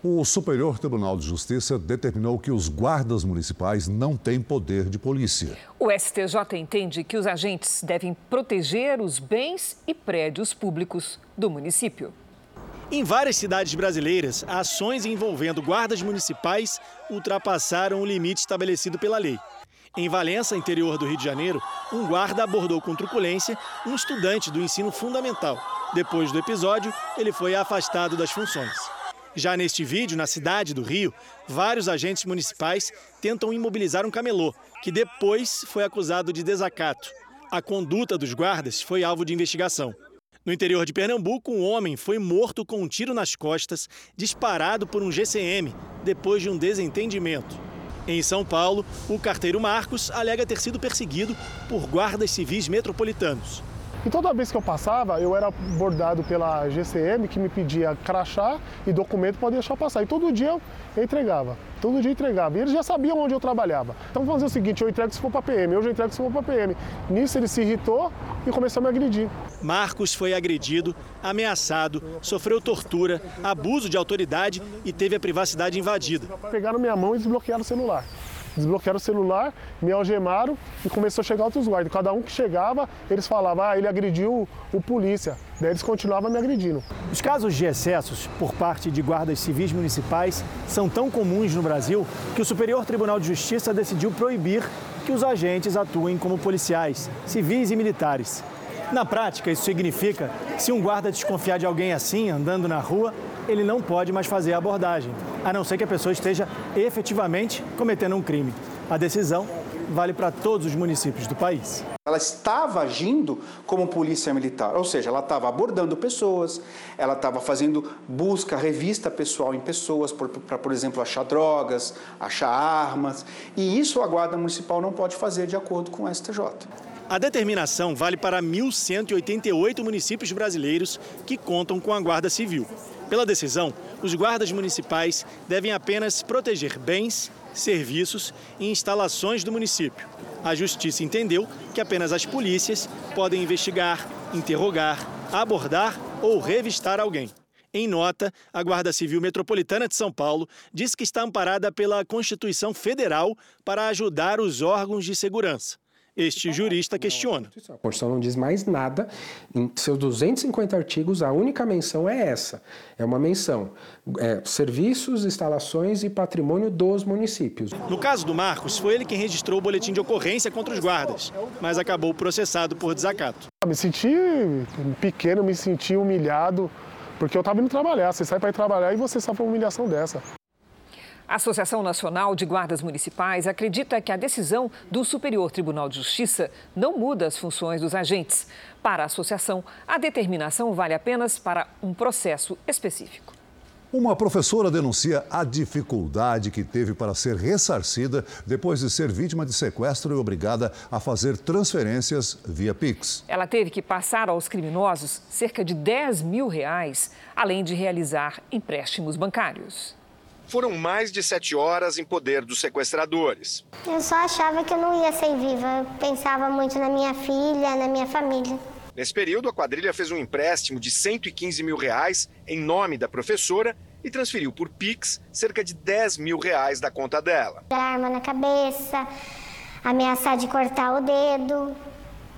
O Superior Tribunal de Justiça determinou que os guardas municipais não têm poder de polícia.
O STJ entende que os agentes devem proteger os bens e prédios públicos do município.
Em várias cidades brasileiras, ações envolvendo guardas municipais ultrapassaram o limite estabelecido pela lei.
Em Valença, interior do Rio de Janeiro, um guarda abordou com truculência um estudante do ensino fundamental. Depois do episódio, ele foi afastado das funções. Já neste vídeo, na cidade do Rio, vários agentes municipais tentam imobilizar um camelô, que depois foi acusado de desacato. A conduta dos guardas foi alvo de investigação. No interior de Pernambuco, um homem foi morto com um tiro nas costas, disparado por um GCM, depois de um desentendimento. Em São Paulo, o carteiro Marcos alega ter sido perseguido por guardas civis metropolitanos.
E toda vez que eu passava, eu era abordado pela GCM, que me pedia crachá e documento para deixar passar. E todo dia eu entregava. Todo dia entregava. E eles já sabiam onde eu trabalhava. Então vamos fazer o seguinte, eu entrego se for para PM, eu já entrego se for para PM. Nisso ele se irritou e começou a me agredir.
Marcos foi agredido, ameaçado, sofreu tortura, abuso de autoridade e teve a privacidade invadida.
Pegaram minha mão e desbloquearam o celular desbloquearam o celular, me algemaram e começou a chegar outros guardas. Cada um que chegava, eles falavam, ah, ele agrediu o polícia. Daí eles continuavam me agredindo.
Os casos de excessos por parte de guardas civis municipais são tão comuns no Brasil que o Superior Tribunal de Justiça decidiu proibir que os agentes atuem como policiais, civis e militares. Na prática, isso significa que se um guarda desconfiar de alguém assim, andando na rua, ele não pode mais fazer a abordagem, a não ser que a pessoa esteja efetivamente cometendo um crime. A decisão vale para todos os municípios do país.
Ela estava agindo como polícia militar, ou seja, ela estava abordando pessoas, ela estava fazendo busca, revista pessoal em pessoas, para, por exemplo, achar drogas, achar armas, e isso a Guarda Municipal não pode fazer de acordo com o STJ.
A determinação vale para 1.188 municípios brasileiros que contam com a Guarda Civil. Pela decisão, os guardas municipais devem apenas proteger bens, serviços e instalações do município. A Justiça entendeu que apenas as polícias podem investigar, interrogar, abordar ou revistar alguém. Em nota, a Guarda Civil Metropolitana de São Paulo diz que está amparada pela Constituição Federal para ajudar os órgãos de segurança. Este jurista questiona.
A Constituição não diz mais nada. Em seus 250 artigos, a única menção é essa: é uma menção. É, serviços, instalações e patrimônio dos municípios.
No caso do Marcos, foi ele quem registrou o boletim de ocorrência contra os guardas, mas acabou processado por desacato.
Me senti pequeno, me senti humilhado, porque eu estava indo trabalhar. Você sai para ir trabalhar e você sofre uma humilhação dessa.
A Associação Nacional de Guardas Municipais acredita que a decisão do Superior Tribunal de Justiça não muda as funções dos agentes. Para a associação, a determinação vale apenas para um processo específico.
Uma professora denuncia a dificuldade que teve para ser ressarcida depois de ser vítima de sequestro e obrigada a fazer transferências via Pix.
Ela teve que passar aos criminosos cerca de 10 mil reais, além de realizar empréstimos bancários
foram mais de sete horas em poder dos sequestradores.
Eu só achava que eu não ia ser viva. Eu pensava muito na minha filha, na minha família.
Nesse período, a quadrilha fez um empréstimo de 115 mil reais em nome da professora e transferiu por Pix cerca de 10 mil reais da conta dela.
Arma na cabeça, ameaçar de cortar o dedo,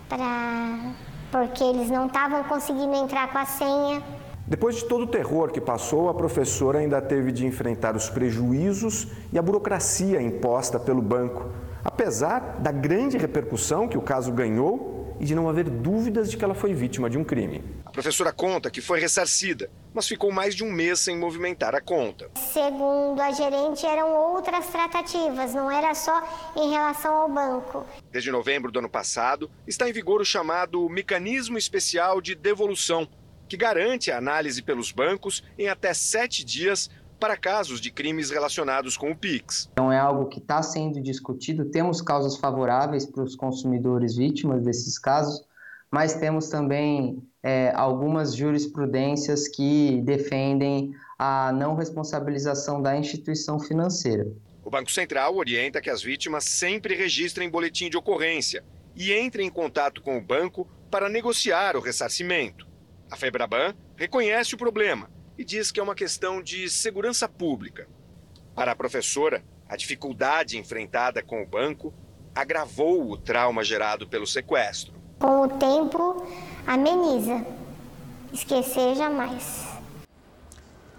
pra... porque eles não estavam conseguindo entrar com a senha.
Depois de todo o terror que passou, a professora ainda teve de enfrentar os prejuízos e a burocracia imposta pelo banco, apesar da grande repercussão que o caso ganhou e de não haver dúvidas de que ela foi vítima de um crime.
A professora conta que foi ressarcida, mas ficou mais de um mês sem movimentar a conta.
Segundo a gerente, eram outras tratativas, não era só em relação ao banco.
Desde novembro do ano passado, está em vigor o chamado Mecanismo Especial de Devolução que garante a análise pelos bancos em até sete dias para casos de crimes relacionados com o PIX.
Então é algo que está sendo discutido. Temos causas favoráveis para os consumidores vítimas desses casos, mas temos também é, algumas jurisprudências que defendem a não responsabilização da instituição financeira.
O Banco Central orienta que as vítimas sempre registrem boletim de ocorrência e entrem em contato com o banco para negociar o ressarcimento. A Febraban reconhece o problema e diz que é uma questão de segurança pública. Para a professora, a dificuldade enfrentada com o banco agravou o trauma gerado pelo sequestro.
Com o tempo, ameniza. Esquecer jamais.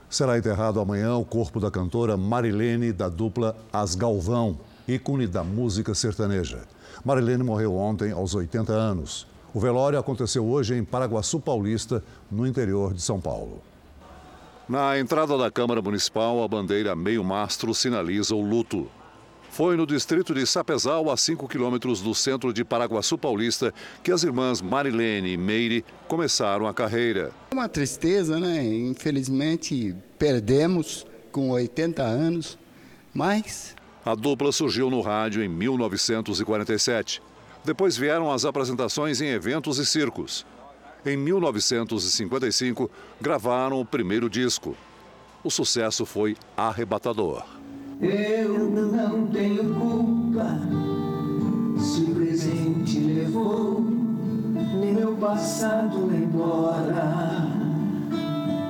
Será enterrado amanhã o corpo da cantora Marilene da dupla As Galvão. ícone da música sertaneja. Marilene morreu ontem aos 80 anos. O velório aconteceu hoje em Paraguaçu Paulista, no interior de São Paulo. Na entrada da Câmara Municipal, a bandeira meio-mastro sinaliza o luto. Foi no distrito de Sapezal, a 5 quilômetros do centro de Paraguaçu Paulista, que as irmãs Marilene e Meire começaram a carreira.
Uma tristeza, né? Infelizmente perdemos com 80 anos, mas.
A dupla surgiu no rádio em 1947. Depois vieram as apresentações em eventos e circos. Em 1955, gravaram o primeiro disco. O sucesso foi arrebatador.
Eu não tenho culpa se o presente levou meu passado embora.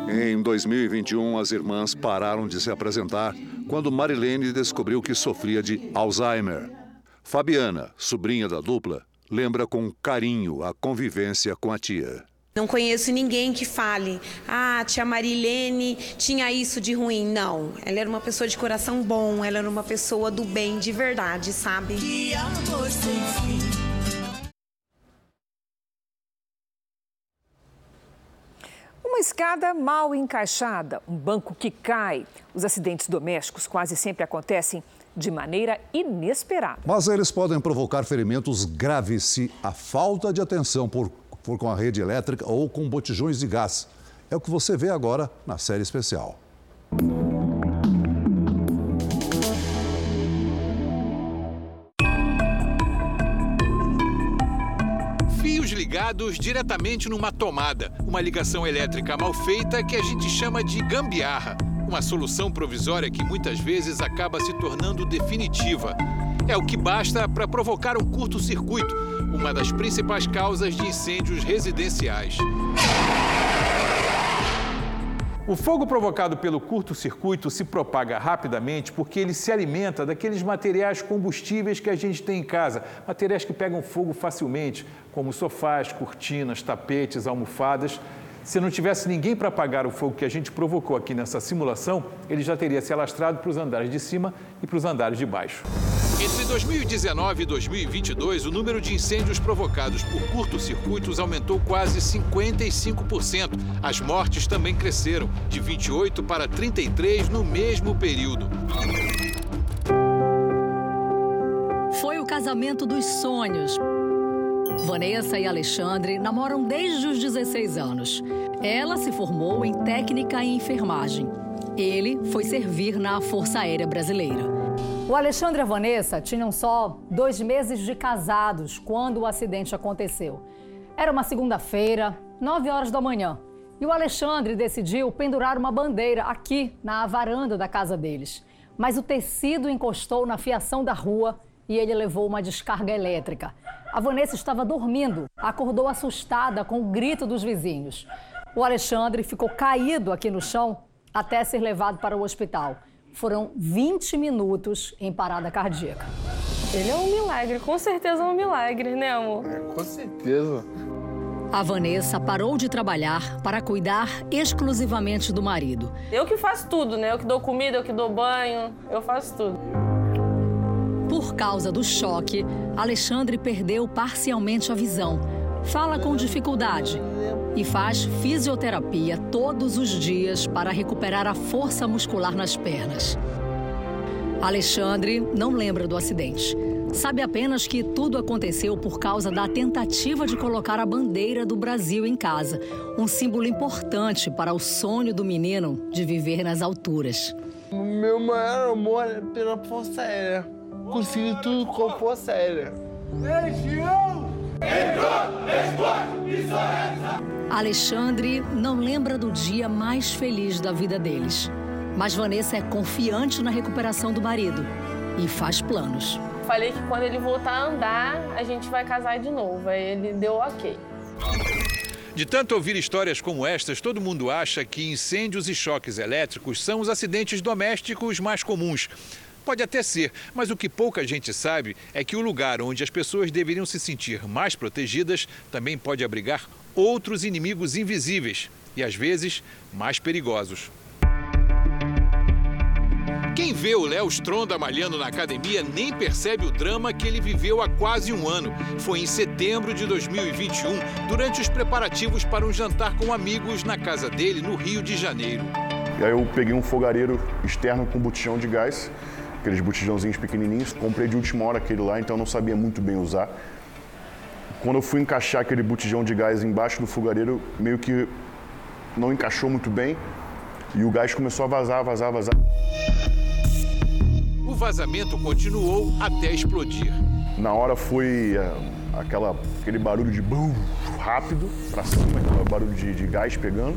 Em 2021, as irmãs pararam de se apresentar quando Marilene descobriu que sofria de Alzheimer. Fabiana, sobrinha da dupla, lembra com carinho a convivência com a tia.
Não conheço ninguém que fale, ah, tia Marilene tinha isso de ruim. Não, ela era uma pessoa de coração bom, ela era uma pessoa do bem de verdade, sabe? Que amor sem fim.
Uma escada mal encaixada, um banco que cai. Os acidentes domésticos quase sempre acontecem de maneira inesperada.
Mas eles podem provocar ferimentos graves se a falta de atenção por for com a rede elétrica ou com botijões de gás. É o que você vê agora na série especial.
Fios ligados diretamente numa tomada, uma ligação elétrica mal feita que a gente chama de gambiarra. Uma solução provisória que muitas vezes acaba se tornando definitiva. É o que basta para provocar um curto-circuito, uma das principais causas de incêndios residenciais. O fogo provocado pelo curto-circuito se propaga rapidamente porque ele se alimenta daqueles materiais combustíveis que a gente tem em casa, materiais que pegam fogo facilmente, como sofás, cortinas, tapetes, almofadas. Se não tivesse ninguém para apagar o fogo que a gente provocou aqui nessa simulação, ele já teria se alastrado para os andares de cima e para os andares de baixo. Entre 2019 e 2022, o número de incêndios provocados por curtos-circuitos aumentou quase 55%. As mortes também cresceram, de 28 para 33 no mesmo período.
Foi o casamento dos sonhos. Vanessa e Alexandre namoram desde os 16 anos. Ela se formou em técnica em enfermagem. Ele foi servir na Força Aérea Brasileira.
O Alexandre e a Vanessa tinham só dois meses de casados quando o acidente aconteceu. Era uma segunda-feira, nove horas da manhã, e o Alexandre decidiu pendurar uma bandeira aqui na varanda da casa deles. Mas o tecido encostou na fiação da rua e ele levou uma descarga elétrica. A Vanessa estava dormindo, acordou assustada com o grito dos vizinhos. O Alexandre ficou caído aqui no chão até ser levado para o hospital. Foram 20 minutos em parada cardíaca.
Ele é um milagre, com certeza é um milagre, né, amor?
É, com certeza.
A Vanessa parou de trabalhar para cuidar exclusivamente do marido.
Eu que faço tudo, né? Eu que dou comida, eu que dou banho, eu faço tudo.
Por causa do choque, Alexandre perdeu parcialmente a visão. Fala com dificuldade e faz fisioterapia todos os dias para recuperar a força muscular nas pernas. Alexandre não lembra do acidente. Sabe apenas que tudo aconteceu por causa da tentativa de colocar a bandeira do Brasil em casa, um símbolo importante para o sonho do menino de viver nas alturas.
Meu maior amor é pela Força Aérea. Consegui tudo com a. Legião!
Alexandre não lembra do dia mais feliz da vida deles. Mas Vanessa é confiante na recuperação do marido e faz planos.
Falei que quando ele voltar a andar, a gente vai casar de novo. Aí ele deu ok.
De tanto ouvir histórias como estas, todo mundo acha que incêndios e choques elétricos são os acidentes domésticos mais comuns. Pode até ser, mas o que pouca gente sabe é que o lugar onde as pessoas deveriam se sentir mais protegidas também pode abrigar outros inimigos invisíveis e, às vezes, mais perigosos. Quem vê o Léo Stronda malhando na academia nem percebe o drama que ele viveu há quase um ano. Foi em setembro de 2021, durante os preparativos para um jantar com amigos na casa dele, no Rio de Janeiro.
E aí eu peguei um fogareiro externo com botijão de gás, aqueles botijãozinhos pequenininhos. Comprei de última hora aquele lá, então eu não sabia muito bem usar. Quando eu fui encaixar aquele botijão de gás embaixo do fogareiro, meio que não encaixou muito bem e o gás começou a vazar, vazar, vazar.
O vazamento continuou até explodir.
Na hora foi é, aquela, aquele barulho de bum, rápido para cima, aquele barulho de, de gás pegando.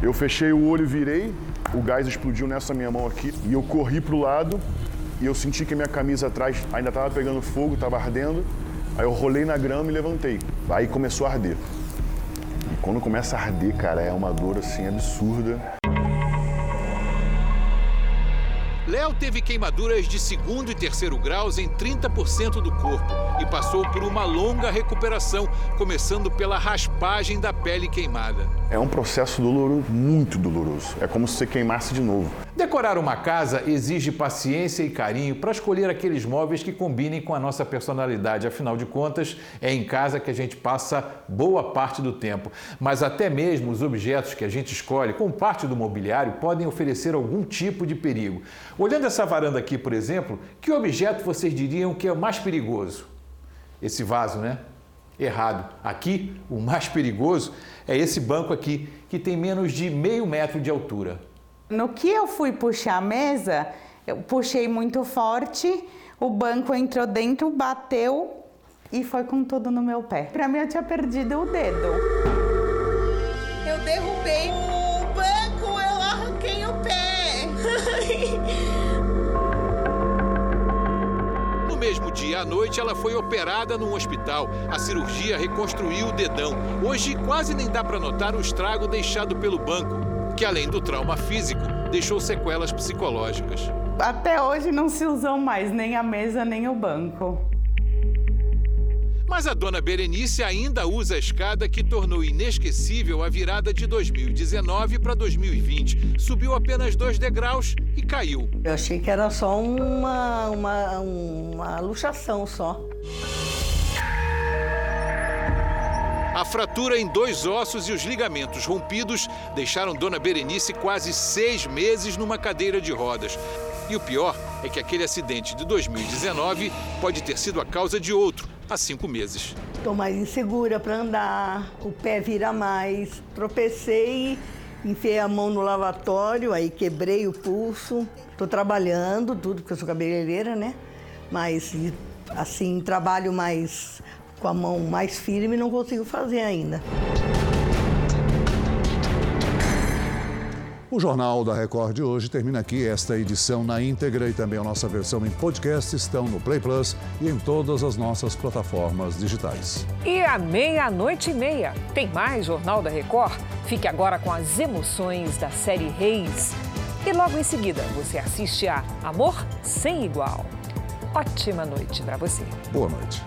Eu fechei o olho e virei, o gás explodiu nessa minha mão aqui e eu corri pro lado e eu senti que a minha camisa atrás ainda estava pegando fogo, estava ardendo. Aí eu rolei na grama e levantei. Aí começou a arder. E quando começa a arder, cara, é uma dor assim absurda.
Léo teve queimaduras de segundo e terceiro graus em 30% do corpo e passou por uma longa recuperação, começando pela raspagem da pele queimada.
É um processo doloroso, muito doloroso. É como se você queimasse de novo.
Decorar uma casa exige paciência e carinho para escolher aqueles móveis que combinem com a nossa personalidade. Afinal de contas, é em casa que a gente passa boa parte do tempo. Mas até mesmo os objetos que a gente escolhe como parte do mobiliário podem oferecer algum tipo de perigo. Olhando essa varanda aqui, por exemplo, que objeto vocês diriam que é o mais perigoso? Esse vaso, né? Errado. Aqui, o mais perigoso é esse banco aqui, que tem menos de meio metro de altura.
No que eu fui puxar a mesa, eu puxei muito forte, o banco entrou dentro, bateu e foi com tudo no meu pé. Pra mim, eu tinha perdido o dedo.
Eu derrubei o banco, eu arranquei o pé.
No mesmo dia à noite, ela foi operada num hospital. A cirurgia reconstruiu o dedão. Hoje, quase nem dá para notar o estrago deixado pelo banco que além do trauma físico, deixou sequelas psicológicas.
Até hoje não se usam mais nem a mesa nem o banco.
Mas a dona Berenice ainda usa a escada que tornou inesquecível a virada de 2019 para 2020. Subiu apenas dois degraus e caiu.
Eu achei que era só uma, uma, uma luxação só.
A fratura em dois ossos e os ligamentos rompidos deixaram Dona Berenice quase seis meses numa cadeira de rodas. E o pior é que aquele acidente de 2019 pode ter sido a causa de outro há cinco meses.
Estou mais insegura para andar, o pé vira mais. Tropecei, enfiei a mão no lavatório, aí quebrei o pulso. Estou trabalhando, tudo, porque eu sou cabeleireira, né? Mas, assim, trabalho mais com a mão mais firme não consigo fazer ainda.
O Jornal da Record de hoje termina aqui. Esta edição na íntegra e também a nossa versão em podcast estão no Play Plus e em todas as nossas plataformas digitais.
E à meia-noite e meia tem mais Jornal da Record? Fique agora com as emoções da série Reis. E logo em seguida você assiste a Amor Sem Igual. Ótima noite para você.
Boa noite.